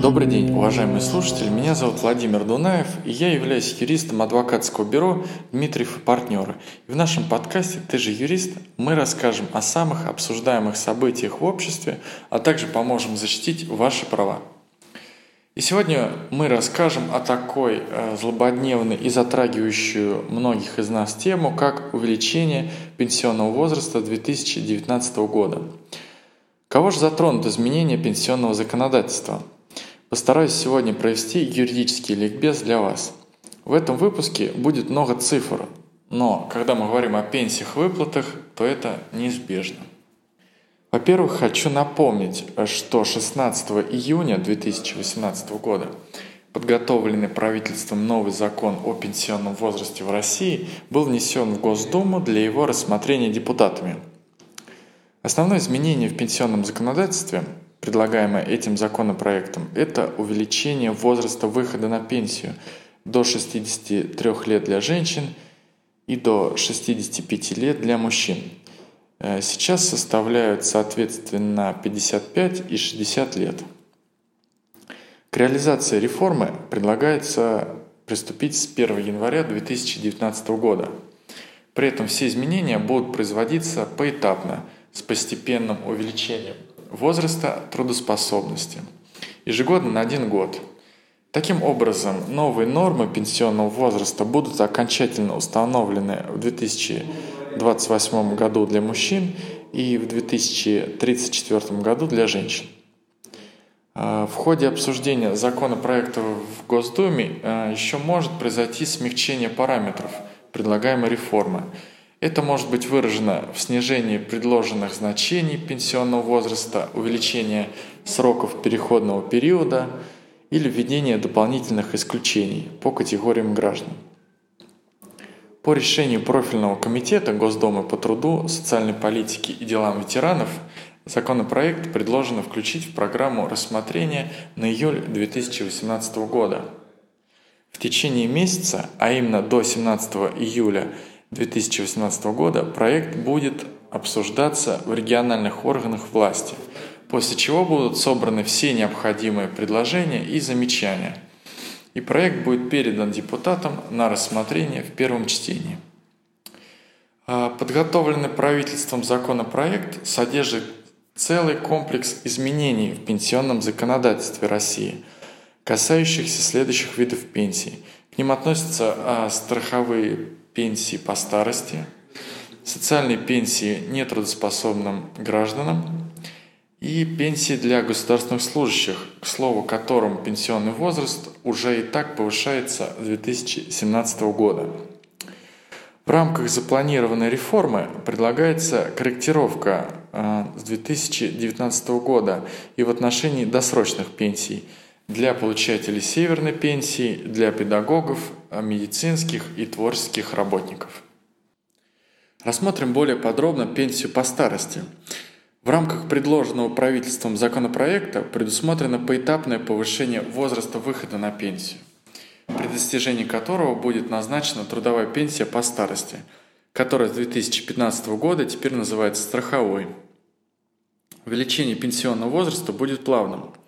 Добрый день, уважаемые слушатели. Меня зовут Владимир Дунаев, и я являюсь юристом адвокатского бюро «Дмитриев и партнеры». И в нашем подкасте «Ты же юрист» мы расскажем о самых обсуждаемых событиях в обществе, а также поможем защитить ваши права. И сегодня мы расскажем о такой э, злободневной и затрагивающую многих из нас тему, как увеличение пенсионного возраста 2019 года. Кого же затронут изменения пенсионного законодательства – Постараюсь сегодня провести юридический ликбез для вас. В этом выпуске будет много цифр, но когда мы говорим о пенсиях-выплатах, то это неизбежно. Во-первых, хочу напомнить, что 16 июня 2018 года подготовленный правительством новый закон о пенсионном возрасте в России был внесен в Госдуму для его рассмотрения депутатами. Основное изменение в пенсионном законодательстве предлагаемое этим законопроектом, это увеличение возраста выхода на пенсию до 63 лет для женщин и до 65 лет для мужчин. Э, сейчас составляют соответственно 55 и 60 лет. К реализации реформы предлагается приступить с 1 января 2019 года. При этом все изменения будут производиться поэтапно, с постепенным увеличением возраста трудоспособности. Ежегодно на один год. Таким образом, новые нормы пенсионного возраста будут окончательно установлены в 2028 году для мужчин и в 2034 году для женщин. А, в ходе обсуждения законопроекта в Госдуме а, еще может произойти смягчение параметров предлагаемой реформы – это может быть выражено в снижении предложенных значений пенсионного возраста, увеличении сроков переходного периода или введении дополнительных исключений по категориям граждан. По решению профильного комитета Госдумы по труду, социальной политике и делам ветеранов законопроект предложено включить в программу рассмотрения на июль 2018 года. В течение месяца, а именно до 17 июля 2018 года проект будет обсуждаться в региональных органах власти, после чего будут собраны все необходимые предложения и замечания. И проект будет передан депутатам на рассмотрение в первом чтении. А подготовленный правительством законопроект содержит целый комплекс изменений в пенсионном законодательстве России, касающихся следующих видов пенсий. К ним относятся а, страховые пенсии по старости, социальные пенсии нетрудоспособным гражданам и пенсии для государственных служащих, к слову, которым пенсионный возраст уже и так повышается с 2017 года. В рамках запланированной реформы предлагается корректировка э, с 2019 года и в отношении досрочных пенсий – для получателей северной пенсии, для педагогов, медицинских и творческих работников. Рассмотрим более подробно пенсию по старости. В рамках предложенного правительством законопроекта предусмотрено поэтапное повышение возраста выхода на пенсию, при достижении которого будет назначена трудовая пенсия по старости, которая с 2015 года теперь называется страховой. Увеличение пенсионного возраста будет плавным –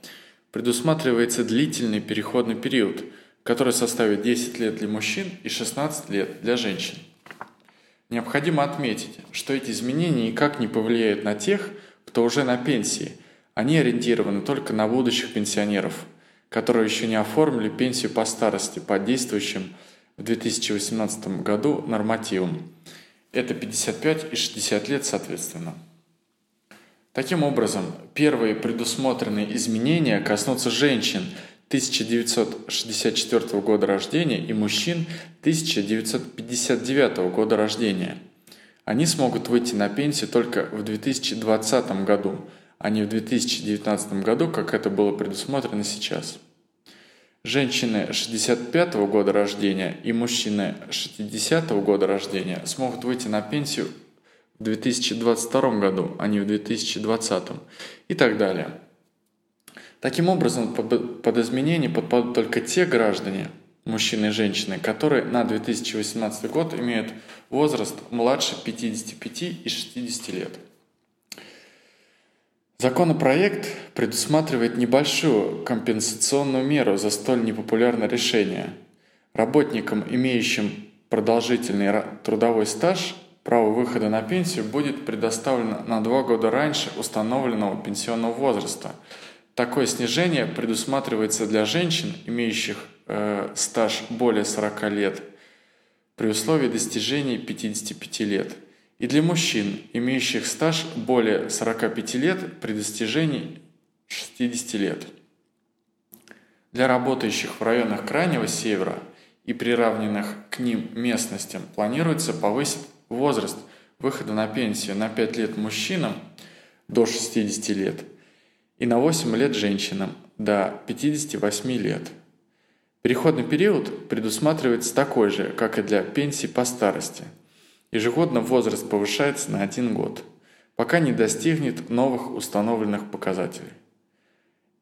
предусматривается длительный переходный период, который составит 10 лет для мужчин и 16 лет для женщин. Необходимо отметить, что эти изменения никак не повлияют на тех, кто уже на пенсии. Они ориентированы только на будущих пенсионеров, которые еще не оформили пенсию по старости по действующим в 2018 году нормативам. Это 55 и 60 лет соответственно. Таким образом, первые предусмотренные изменения коснутся женщин 1964 года рождения и мужчин 1959 года рождения. Они смогут выйти на пенсию только в 2020 году, а не в 2019 году, как это было предусмотрено сейчас. Женщины 65 года рождения и мужчины 60 года рождения смогут выйти на пенсию в 2022 году, а не в 2020 и так далее. Таким образом, под изменения подпадут только те граждане, мужчины и женщины, которые на 2018 год имеют возраст младше 55 и 60 лет. Законопроект предусматривает небольшую компенсационную меру за столь непопулярное решение. Работникам, имеющим продолжительный трудовой стаж, право выхода на пенсию будет предоставлено на два года раньше установленного пенсионного возраста. Такое снижение предусматривается для женщин, имеющих э, стаж более 40 лет, при условии достижения 55 лет, и для мужчин, имеющих стаж более 45 лет при достижении 60 лет. Для работающих в районах Крайнего Севера и приравненных к ним местностям планируется повысить возраст выхода на пенсию на 5 лет мужчинам до 60 лет и на 8 лет женщинам до 58 лет. Переходный период предусматривается такой же, как и для пенсий по старости. Ежегодно возраст повышается на один год, пока не достигнет новых установленных показателей.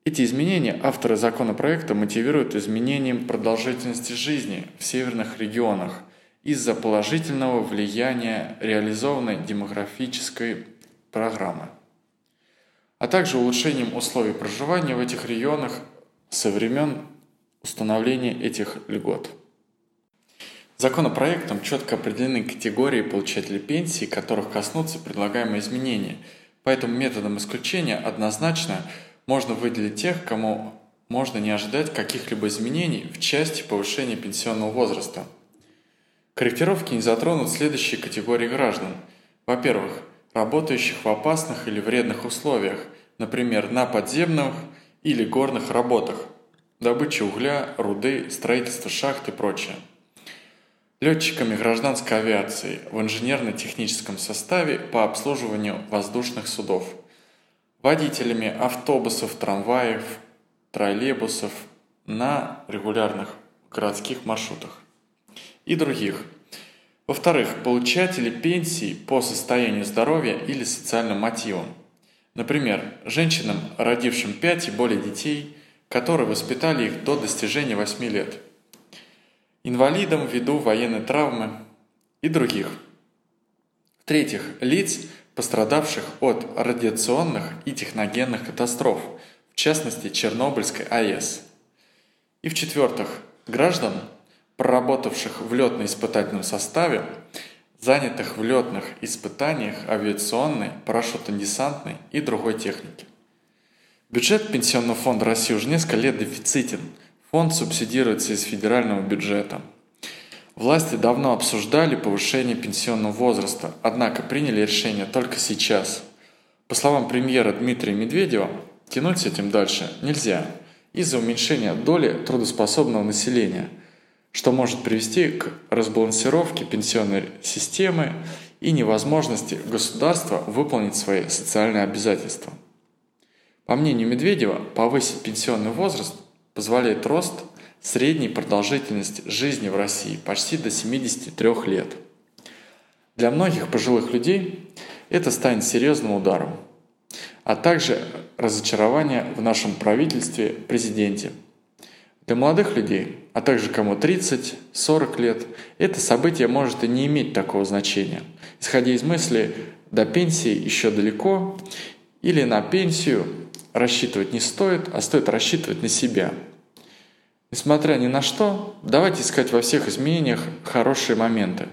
Эти изменения авторы законопроекта мотивируют изменением продолжительности жизни в северных регионах из-за положительного влияния реализованной демографической программы, а также улучшением условий проживания в этих регионах со времен установления этих льгот. Законопроектом четко определены категории получателей пенсии, которых коснутся предлагаемые изменения, поэтому методом исключения однозначно можно выделить тех, кому можно не ожидать каких-либо изменений в части повышения пенсионного возраста – Корректировки не затронут следующие категории граждан. Во-первых, работающих в опасных или вредных условиях, например, на подземных или горных работах, добыча угля, руды, строительство шахт и прочее. Летчиками гражданской авиации в инженерно-техническом составе по обслуживанию воздушных судов. Водителями автобусов, трамваев, троллейбусов на регулярных городских маршрутах и других. Во-вторых, получатели пенсии по состоянию здоровья или социальным мотивам. Например, женщинам, родившим 5 и более детей, которые воспитали их до достижения 8 лет. Инвалидам ввиду военной травмы и других. В-третьих, лиц, пострадавших от радиационных и техногенных катастроф, в частности Чернобыльской АЭС. И в-четвертых, граждан, проработавших в летно-испытательном составе, занятых в летных испытаниях авиационной, парашютно-десантной и другой техники. Бюджет Пенсионного фонда России уже несколько лет дефицитен. Фонд субсидируется из федерального бюджета. Власти давно обсуждали повышение пенсионного возраста, однако приняли решение только сейчас. По словам премьера Дмитрия Медведева, тянуть с этим дальше нельзя из-за уменьшения доли трудоспособного населения – что может привести к разбалансировке пенсионной системы и невозможности государства выполнить свои социальные обязательства. По мнению Медведева, повысить пенсионный возраст позволяет рост средней продолжительности жизни в России почти до 73 лет. Для многих пожилых людей это станет серьезным ударом, а также разочарование в нашем правительстве, президенте – для молодых людей, а также кому 30-40 лет, это событие может и не иметь такого значения, исходя из мысли «до пенсии еще далеко» или «на пенсию рассчитывать не стоит, а стоит рассчитывать на себя». Несмотря ни на что, давайте искать во всех изменениях хорошие моменты.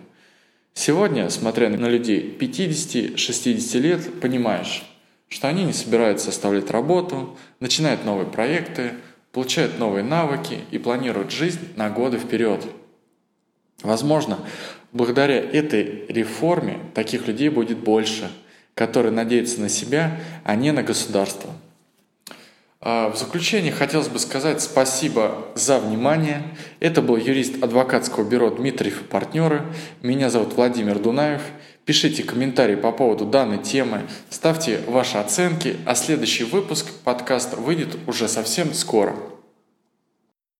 Сегодня, смотря на людей 50-60 лет, понимаешь, что они не собираются оставлять работу, начинают новые проекты – получают новые навыки и планируют жизнь на годы вперед. Возможно, благодаря этой реформе таких людей будет больше, которые надеются на себя, а не на государство. А, в заключение хотелось бы сказать спасибо за внимание. Это был юрист адвокатского бюро Дмитриев и партнеры. Меня зовут Владимир Дунаев. Пишите комментарии по поводу данной темы, ставьте ваши оценки, а следующий выпуск подкаста выйдет уже совсем скоро.